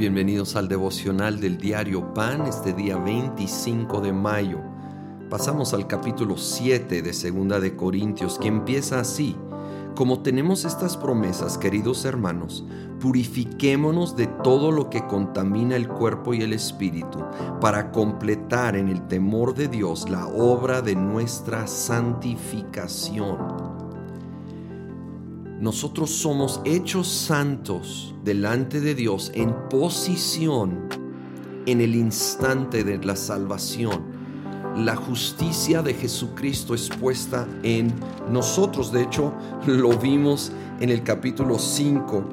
Bienvenidos al devocional del diario Pan este día 25 de mayo. Pasamos al capítulo 7 de Segunda de Corintios que empieza así: Como tenemos estas promesas, queridos hermanos, purifiquémonos de todo lo que contamina el cuerpo y el espíritu, para completar en el temor de Dios la obra de nuestra santificación nosotros somos hechos santos delante de Dios en posición en el instante de la salvación. La justicia de Jesucristo es puesta en nosotros. De hecho, lo vimos en el capítulo 5,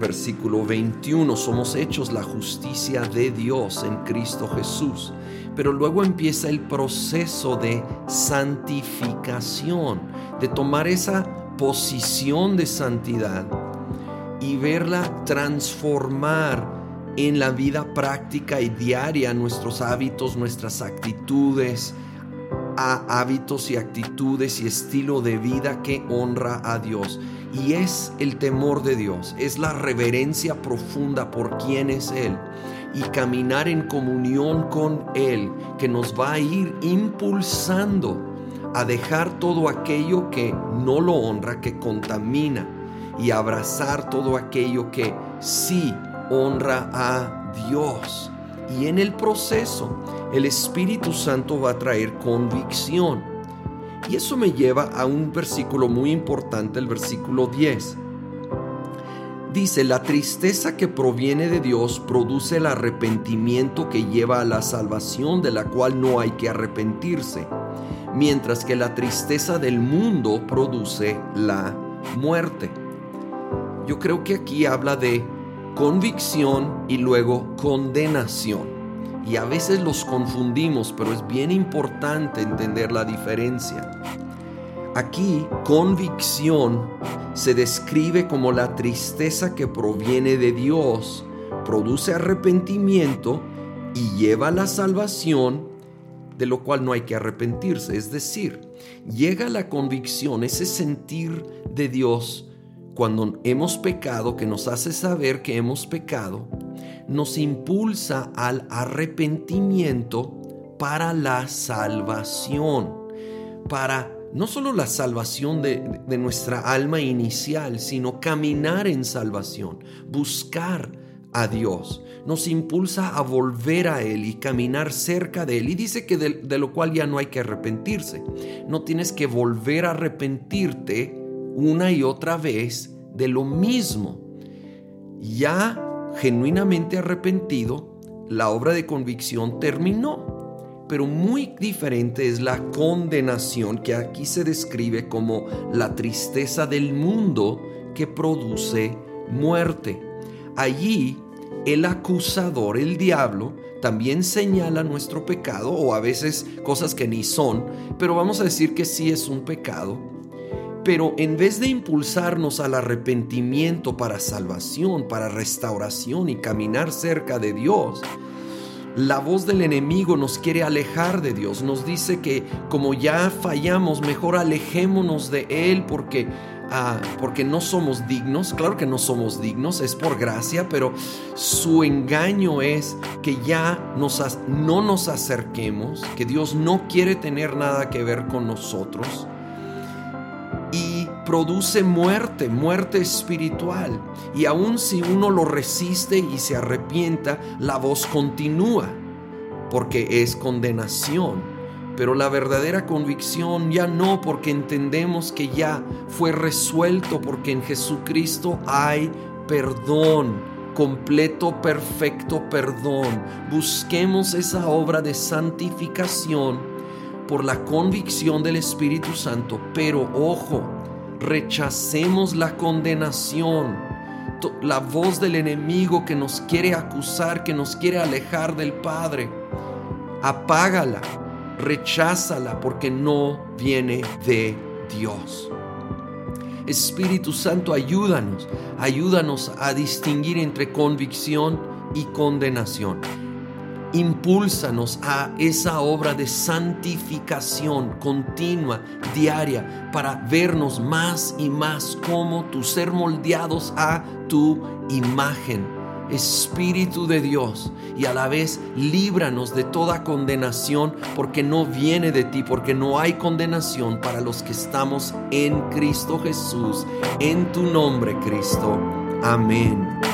versículo 21. Somos hechos la justicia de Dios en Cristo Jesús. Pero luego empieza el proceso de santificación, de tomar esa posición de santidad y verla transformar en la vida práctica y diaria nuestros hábitos, nuestras actitudes, a hábitos y actitudes y estilo de vida que honra a Dios. Y es el temor de Dios, es la reverencia profunda por quién es Él y caminar en comunión con Él que nos va a ir impulsando a dejar todo aquello que no lo honra, que contamina, y abrazar todo aquello que sí honra a Dios. Y en el proceso, el Espíritu Santo va a traer convicción. Y eso me lleva a un versículo muy importante, el versículo 10. Dice, la tristeza que proviene de Dios produce el arrepentimiento que lleva a la salvación de la cual no hay que arrepentirse mientras que la tristeza del mundo produce la muerte. Yo creo que aquí habla de convicción y luego condenación. Y a veces los confundimos, pero es bien importante entender la diferencia. Aquí convicción se describe como la tristeza que proviene de Dios, produce arrepentimiento y lleva a la salvación de lo cual no hay que arrepentirse. Es decir, llega la convicción, ese sentir de Dios cuando hemos pecado, que nos hace saber que hemos pecado, nos impulsa al arrepentimiento para la salvación, para no solo la salvación de, de, nuestra alma inicial, sino caminar en salvación, buscar a Dios, nos impulsa a volver a Él y caminar cerca de Él. Y dice que de, lo cual ya no hay que arrepentirse. No tienes que volver a arrepentirte una y otra vez de lo mismo. Ya genuinamente arrepentido, la obra de convicción terminó. Pero muy diferente es la condenación que aquí se describe como la tristeza del mundo que produce muerte. Allí el acusador, el diablo, también señala nuestro pecado o a veces cosas que ni son, pero vamos a decir que sí es un pecado. Pero en vez de impulsarnos al arrepentimiento para salvación, para restauración y caminar cerca de Dios, la voz del enemigo nos quiere alejar de Dios, nos dice que como ya fallamos, mejor alejémonos de Él porque porque no somos dignos. Claro que no somos dignos, es por gracia, pero su engaño es que ya no nos acerquemos, que Dios no quiere tener nada que ver con nosotros. Y produce muerte, muerte espiritual. Y aun si uno lo resiste y se arrepienta, la voz continúa, porque es condenación pero la verdadera convicción ya no porque entendemos que ya fue resuelto, porque en Jesucristo hay perdón, completo, perfecto perdón. Busquemos esa obra de santificación por la convicción del Espíritu Santo, pero ojo, rechacemos la condenación, la voz del enemigo que nos quiere acusar, que nos quiere alejar del Padre. Apágala, recházala porque no viene de Dios. Espíritu Santo, ayúdanos, ayúdanos a distinguir entre convicción y condenación. Impúlsanos a esa obra de santificación continua, diaria, para vernos más y más como tu ser moldeados a tu imagen Espíritu de Dios, y a la vez líbranos de toda condenación, porque no viene de ti, porque no hay condenación para los que estamos en Cristo Jesús, en tu nombre, Cristo. Amén.